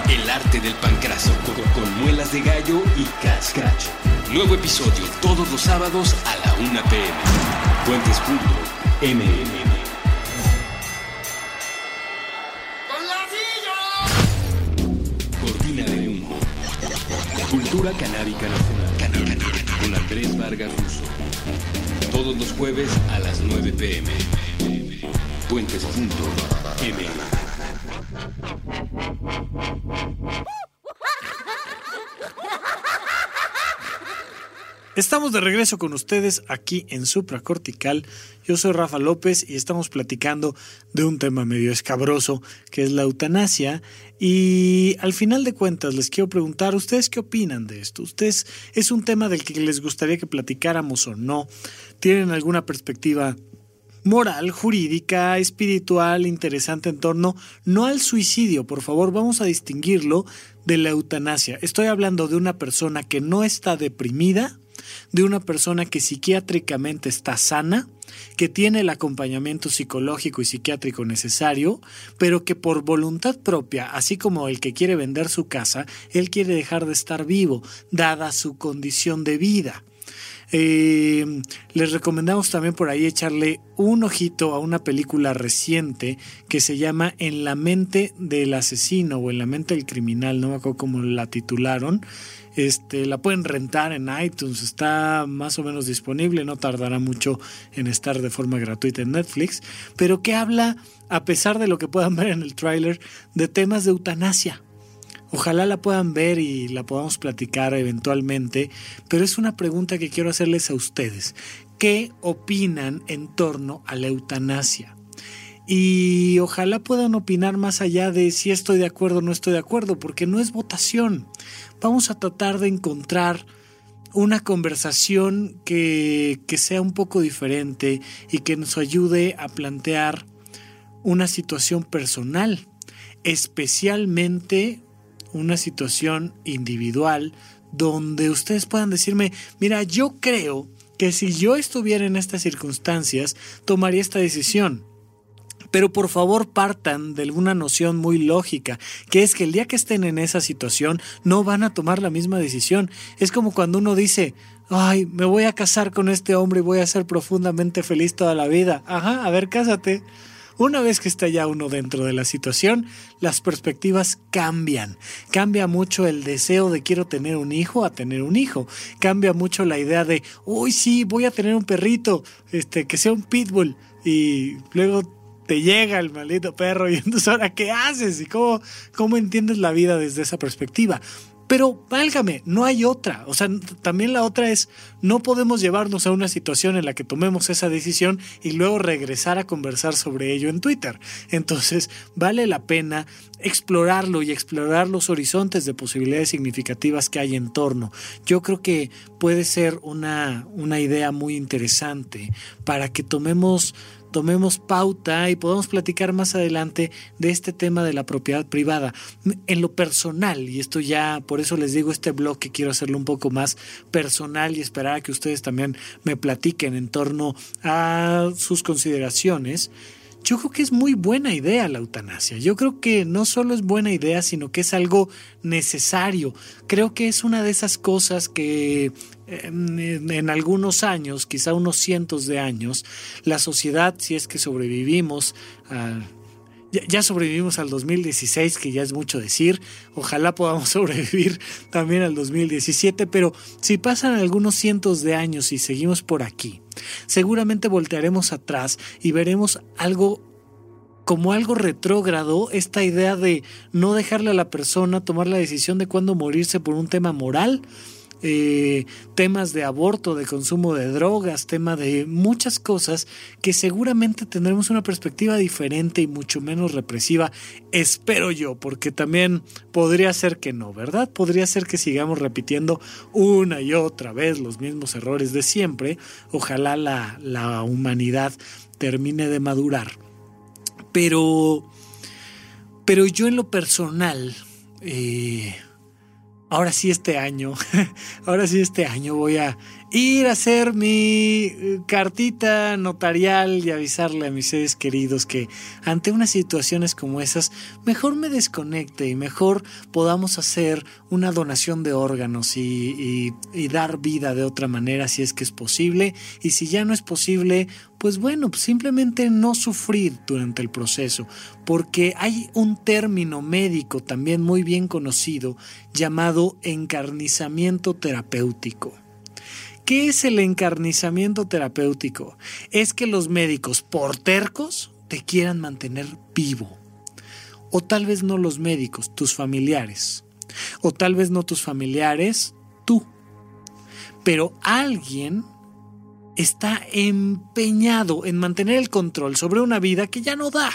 El arte del pancraso con muelas de gallo y cascach. Nuevo episodio todos los sábados a la 1 pm. Puentes.mmm. Cortina de humo. Cultura canábica nacional. Con Andrés Vargas Russo. Todos los jueves a las 9 pm. Puentes.mmm. Estamos de regreso con ustedes aquí en Supracortical. Yo soy Rafa López y estamos platicando de un tema medio escabroso que es la eutanasia. Y al final de cuentas les quiero preguntar, ¿ustedes qué opinan de esto? ¿Ustedes es un tema del que les gustaría que platicáramos o no? ¿Tienen alguna perspectiva moral, jurídica, espiritual, interesante en torno no al suicidio, por favor, vamos a distinguirlo de la eutanasia. Estoy hablando de una persona que no está deprimida, de una persona que psiquiátricamente está sana, que tiene el acompañamiento psicológico y psiquiátrico necesario, pero que por voluntad propia, así como el que quiere vender su casa, él quiere dejar de estar vivo, dada su condición de vida. Eh, les recomendamos también por ahí echarle un ojito a una película reciente que se llama En la mente del asesino o En la mente del criminal, no me acuerdo cómo la titularon. Este, la pueden rentar en iTunes, está más o menos disponible, no tardará mucho en estar de forma gratuita en Netflix, pero que habla, a pesar de lo que puedan ver en el tráiler, de temas de eutanasia. Ojalá la puedan ver y la podamos platicar eventualmente, pero es una pregunta que quiero hacerles a ustedes. ¿Qué opinan en torno a la eutanasia? Y ojalá puedan opinar más allá de si estoy de acuerdo o no estoy de acuerdo, porque no es votación. Vamos a tratar de encontrar una conversación que, que sea un poco diferente y que nos ayude a plantear una situación personal, especialmente una situación individual donde ustedes puedan decirme, mira, yo creo que si yo estuviera en estas circunstancias, tomaría esta decisión. Pero por favor partan de alguna noción muy lógica, que es que el día que estén en esa situación no van a tomar la misma decisión. Es como cuando uno dice, ay, me voy a casar con este hombre y voy a ser profundamente feliz toda la vida. Ajá, a ver, cásate. Una vez que está ya uno dentro de la situación, las perspectivas cambian. Cambia mucho el deseo de quiero tener un hijo a tener un hijo. Cambia mucho la idea de, uy, sí, voy a tener un perrito, este, que sea un pitbull. Y luego te llega el maldito perro y entonces ahora qué haces y cómo, cómo entiendes la vida desde esa perspectiva. Pero válgame, no hay otra. O sea, también la otra es, no podemos llevarnos a una situación en la que tomemos esa decisión y luego regresar a conversar sobre ello en Twitter. Entonces, vale la pena explorarlo y explorar los horizontes de posibilidades significativas que hay en torno. Yo creo que puede ser una, una idea muy interesante para que tomemos tomemos pauta y podamos platicar más adelante de este tema de la propiedad privada. En lo personal, y esto ya, por eso les digo este blog que quiero hacerlo un poco más personal y esperar a que ustedes también me platiquen en torno a sus consideraciones. Yo creo que es muy buena idea la eutanasia. Yo creo que no solo es buena idea, sino que es algo necesario. Creo que es una de esas cosas que en, algunos años, quizá unos cientos de años, la sociedad, si es que sobrevivimos ya, sobrevivimos al 2016, que ya es mucho decir. Ojalá podamos sobrevivir también al 2017, pero si pasan algunos cientos de años y seguimos por aquí, seguramente voltearemos atrás y veremos algo como algo retrógrado, esta idea de no dejarle a la persona tomar la decisión de cuándo morirse por un tema moral, eh, temas de aborto, de consumo de drogas, tema de muchas cosas que seguramente tendremos una perspectiva diferente y mucho menos represiva, espero yo, porque también podría ser que no, ¿verdad? Podría ser que sigamos repitiendo una y otra vez los mismos errores de siempre. Ojalá la, la humanidad termine de madurar. Pero, pero yo en lo personal, eh, ahora sí este año, ahora sí este año voy a ir a hacer mi eh, cartita notarial y avisarle a mis seres queridos que ante unas situaciones como esas, mejor me desconecte y mejor podamos hacer una donación de órganos y, dar vida de otra manera si es que es posible. Y si ya no es posible, pues bueno, simplemente no sufrir durante el proceso, porque hay un término médico también muy bien conocido llamado encarnizamiento terapéutico. ¿Qué es el encarnizamiento terapéutico? Es que los médicos por tercos te quieran mantener vivo. O tal vez no los médicos, tus familiares. O tal vez no tus familiares, tú. Pero alguien está empeñado en mantener el control sobre una vida que ya no da.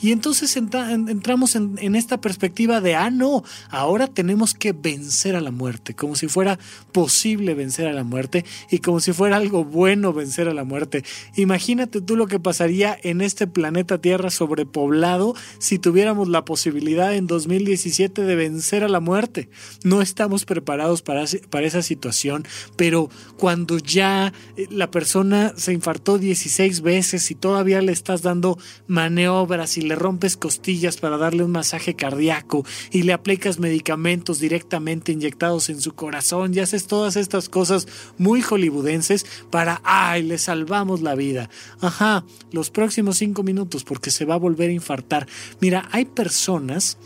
Y entonces entramos en, esta perspectiva de, ah, no, ahora tenemos que vencer a la muerte, como si fuera posible vencer a la muerte y como si fuera algo bueno vencer a la muerte. Imagínate tú lo que pasaría en este planeta Tierra sobrepoblado si tuviéramos la posibilidad en 2017 de vencer a la muerte. No estamos preparados para, para esa situación, pero cuando ya eh, la persona se infartó 16 veces y todavía le estás dando maniobras y le rompes costillas para darle un masaje cardíaco y le aplicas medicamentos directamente inyectados en su corazón y haces todas estas cosas muy hollywoodenses para, ay, le salvamos la vida. Ajá, los próximos cinco minutos porque se va a volver a infartar. Mira, hay personas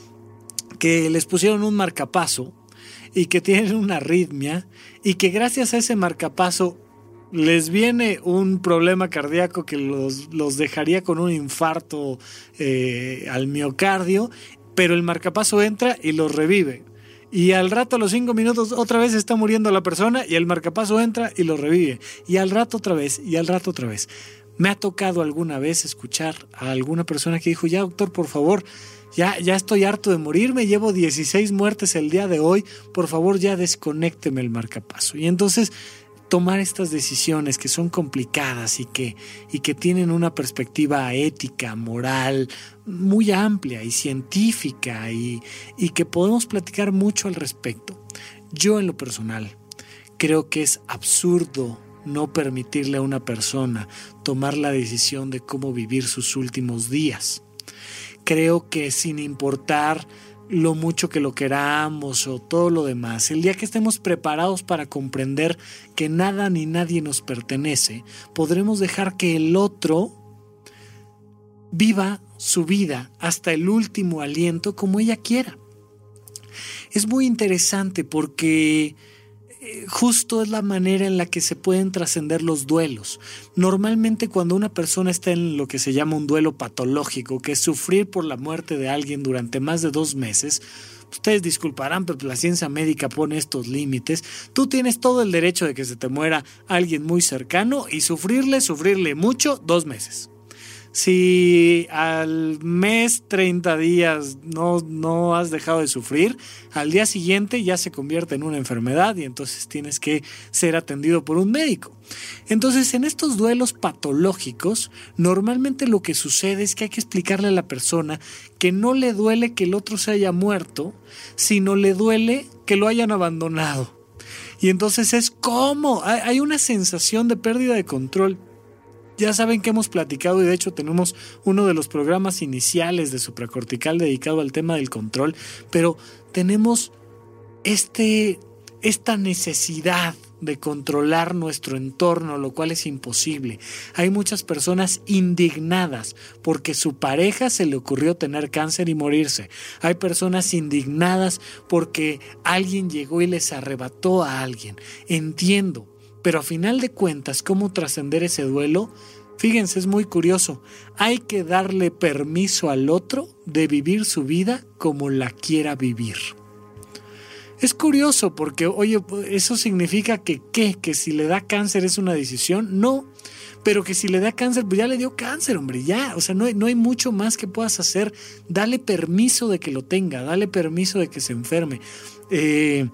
que les pusieron un marcapaso y que tienen una arritmia y que gracias a ese marcapaso les viene un problema cardíaco que los, dejaría con un infarto eh, al miocardio, pero el marcapaso entra y los revive. Y al rato, a los cinco minutos, otra vez está muriendo la persona y el marcapaso entra y lo revive. Y al rato otra vez, y al rato otra vez. Me ha tocado alguna vez escuchar a alguna persona que dijo, ya doctor, por favor, ya, ya estoy harto de morirme, llevo 16 muertes el día de hoy, por favor ya desconécteme el marcapaso. Y entonces tomar estas decisiones que son complicadas y que, y que tienen una perspectiva ética, moral, muy amplia y científica y, y que podemos platicar mucho al respecto. Yo en lo personal creo que es absurdo no permitirle a una persona tomar la decisión de cómo vivir sus últimos días. Creo que sin importar lo mucho que lo queramos o todo lo demás, el día que estemos preparados para comprender que nada ni nadie nos pertenece, podremos dejar que el otro viva su vida hasta el último aliento como ella quiera. Es muy interesante porque justo es la manera en la que se pueden trascender los duelos. Normalmente cuando una persona está en lo que se llama un duelo patológico, que es sufrir por la muerte de alguien durante más de dos meses, ustedes disculparán, pero la ciencia médica pone estos límites. Tú tienes todo el derecho de que se te muera alguien muy cercano y sufrirle, sufrirle mucho, dos meses. Si al mes 30 días no, no has dejado de sufrir, al día siguiente ya se convierte en una enfermedad y entonces tienes que ser atendido por un médico. Entonces, en estos duelos patológicos, normalmente lo que sucede es que hay que explicarle a la persona que no le duele que el otro se haya muerto, sino le duele que lo hayan abandonado. Y entonces es como, hay una sensación de pérdida de control ya saben que hemos platicado y de hecho tenemos uno de los programas iniciales de supracortical dedicado al tema del control, pero tenemos este, esta necesidad de controlar nuestro entorno, lo cual es imposible. Hay muchas personas indignadas porque su pareja se le ocurrió tener cáncer y morirse. Hay personas indignadas porque alguien llegó y les arrebató a alguien. Entiendo, pero a final de cuentas, ¿cómo trascender ese duelo? Fíjense, es muy curioso. Hay que darle permiso al otro de vivir su vida como la quiera vivir. Es curioso porque, oye, ¿eso significa que qué? ¿Que si le da cáncer es una decisión? No. Pero que si le da cáncer, pues ya le dio cáncer, hombre, ya. O sea, no hay, no hay mucho más que puedas hacer. Dale permiso de que lo tenga, dale permiso de que se enferme. Eh,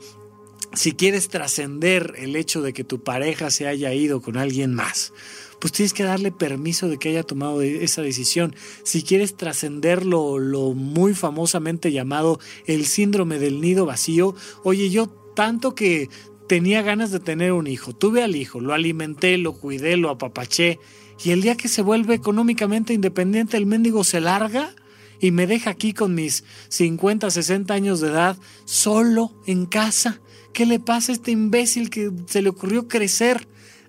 si quieres trascender el hecho de que tu pareja se haya ido con alguien más, pues tienes que darle permiso de que haya tomado e-, esa decisión. Si quieres trascender lo, lo muy famosamente llamado el síndrome del nido vacío, oye, yo tanto que tenía ganas de tener un hijo, tuve al hijo, lo alimenté, lo cuidé, lo apapaché, y el día que se vuelve económicamente independiente, el mendigo se larga y me deja aquí con mis 50, 60 años de edad, solo en casa. ¿Qué le pasa a este imbécil que se le ocurrió crecer?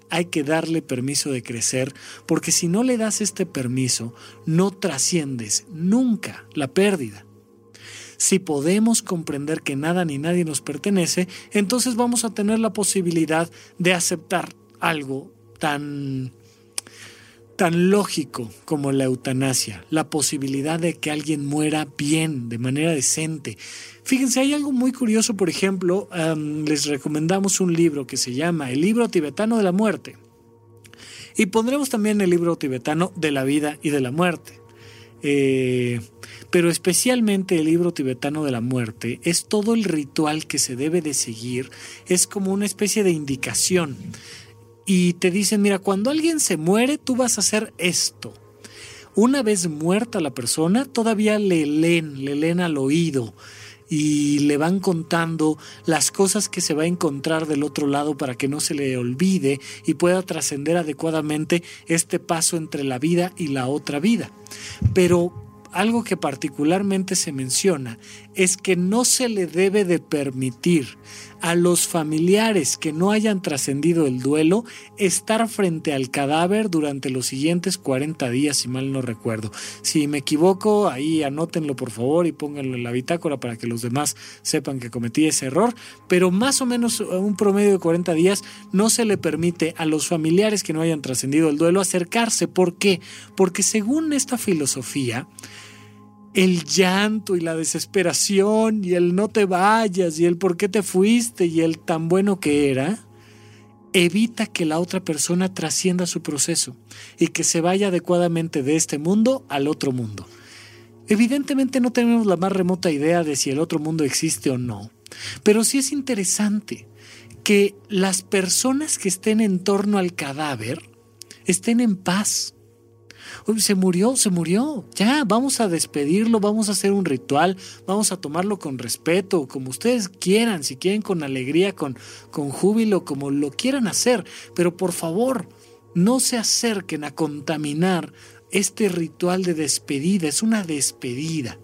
Hay que darle permiso de crecer, porque si no le das este permiso, no trasciendes nunca la pérdida. Si podemos comprender que nada ni nadie nos pertenece, entonces vamos a tener la posibilidad de aceptar algo tan tan lógico como la eutanasia, la posibilidad de que alguien muera bien, de manera decente. Fíjense, hay algo muy curioso, por ejemplo, les recomendamos un libro que se llama El libro tibetano de la muerte. Y pondremos también el libro tibetano de la vida y de la muerte. Eh, pero especialmente el libro tibetano de la muerte es todo el ritual que se debe de seguir, es como una especie de indicación y te dicen, mira, cuando alguien se muere, tú vas a hacer esto. Una vez muerta la persona, todavía le leen, le leen al oído y le van contando las cosas que se va a encontrar del otro lado para que no se le olvide y pueda trascender adecuadamente este paso entre la vida y la otra vida. Pero algo que particularmente se menciona es que no se le debe de permitir a los familiares que no hayan trascendido el duelo estar frente al cadáver durante los siguientes 40 días, si mal no recuerdo. Si me equivoco, ahí anótenlo por favor y pónganlo en la bitácora para que los demás sepan que cometí ese error, pero más o menos un promedio de 40 días no se le permite a los familiares que no hayan trascendido el duelo acercarse. ¿Por qué? Porque según esta filosofía, el llanto y la desesperación y el no te vayas y el por qué te fuiste y el tan bueno que era, evita que la otra persona trascienda su proceso y que se vaya adecuadamente de este mundo al otro mundo. Evidentemente no tenemos la más remota idea de si el otro mundo existe o no, pero sí es interesante que las personas que estén en torno al cadáver estén en paz. Se murió, se murió. Ya, vamos a despedirlo, vamos a hacer un ritual, vamos a tomarlo con respeto, como ustedes quieran, si quieren con alegría, con, con júbilo, como lo quieran hacer. Pero por favor, no se acerquen a contaminar este ritual de despedida. Es una despedida.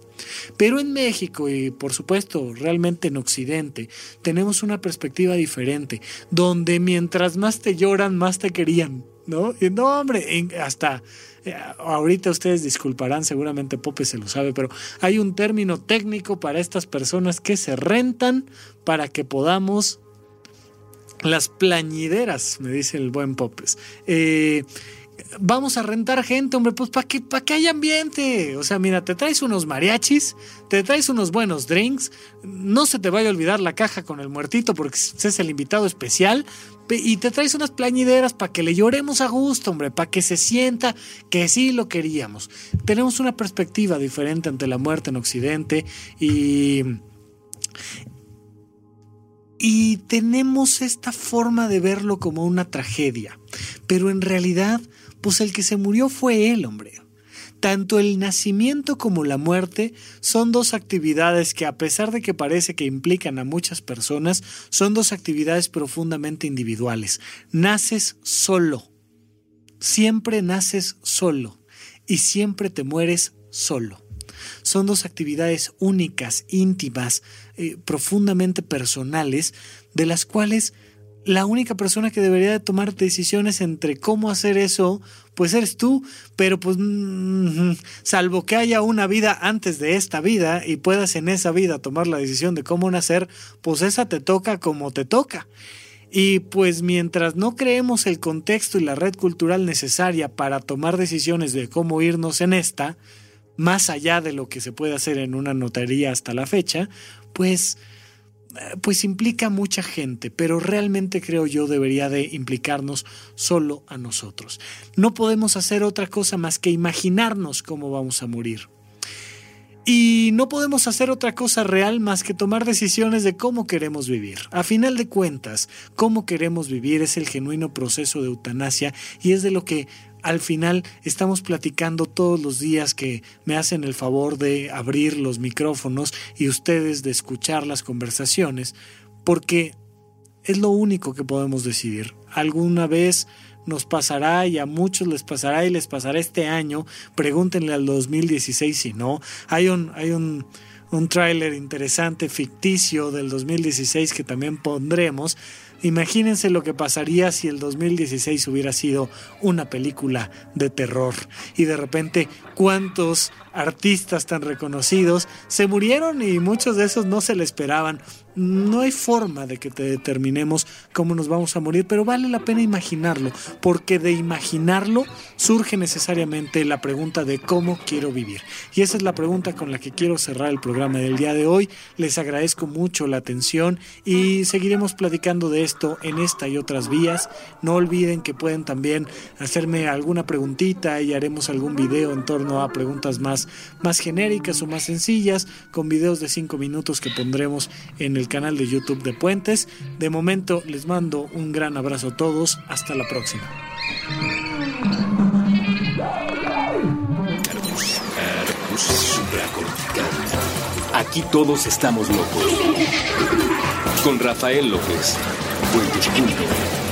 Pero en México y por supuesto realmente en Occidente tenemos una perspectiva diferente, donde mientras más te lloran, más te querían. ¿no? Y no, hombre, hasta eh, ahorita ustedes disculparán, seguramente Pope se lo sabe, pero hay un término técnico para estas personas que se rentan para que podamos las plañideras, me dice el buen Popes. Eh, vamos a rentar gente, hombre, pues para que, para que haya ambiente. O sea, mira, te traes unos mariachis, te traes unos buenos drinks, no se te vaya a olvidar la caja con el muertito porque es el invitado especial, y te traes unas plañideras para que le lloremos a gusto, hombre, para que se sienta que sí lo queríamos. Tenemos una perspectiva diferente ante la muerte en Occidente y... Y tenemos esta forma de verlo como una tragedia. Pero en realidad pues el que se murió fue él, hombre. Tanto el nacimiento como la muerte son dos actividades que a pesar de que parece que implican a muchas personas, son dos actividades profundamente individuales. Naces solo. Siempre naces solo y siempre te mueres solo. Son dos actividades únicas, íntimas, eh, profundamente personales, de las cuales la única persona que debería de tomar decisiones entre cómo hacer eso, pues eres tú, pero pues mm, salvo que haya una vida antes de esta vida y puedas en esa vida tomar la decisión de cómo nacer, pues esa te toca como te toca. Y pues mientras no creemos el contexto y la red cultural necesaria para tomar decisiones de cómo irnos en esta, más allá de lo que se puede hacer en una notaría hasta la fecha, pues pues implica mucha gente, pero realmente creo yo debería de implicarnos solo a nosotros. No podemos hacer otra cosa más que imaginarnos cómo vamos a morir. Y no podemos hacer otra cosa real más que tomar decisiones de cómo queremos vivir. A final de cuentas, cómo queremos vivir es el genuino proceso de eutanasia y es de lo que al final estamos platicando todos los días que me hacen el favor de abrir los micrófonos y ustedes de escuchar las conversaciones, porque es lo único que podemos decidir. Alguna vez nos pasará y a muchos les pasará y les pasará este año. Pregúntenle al 2016 si no. Hay un, hay un, un tráiler interesante ficticio del 2016 que también pondremos Imagínense lo que pasaría si el 2016 hubiera sido una película de terror y de repente cuántos artistas tan reconocidos se murieron y muchos de esos no se le esperaban no hay forma de que te determinemos cómo nos vamos a morir, pero vale la pena imaginarlo, porque de imaginarlo surge necesariamente la pregunta de cómo quiero vivir. Y esa es la pregunta con la que quiero cerrar el programa del día de hoy. Les agradezco mucho la atención y seguiremos platicando de esto en esta y otras vías. No olviden que pueden también hacerme alguna preguntita y haremos algún video en torno a preguntas más, más genéricas o más sencillas, con videos de cinco minutos que pondremos en el canal de YouTube de Puentes. De momento les mando un gran abrazo a todos. Hasta la próxima. Aquí todos estamos locos. Con Rafael López. Puentes.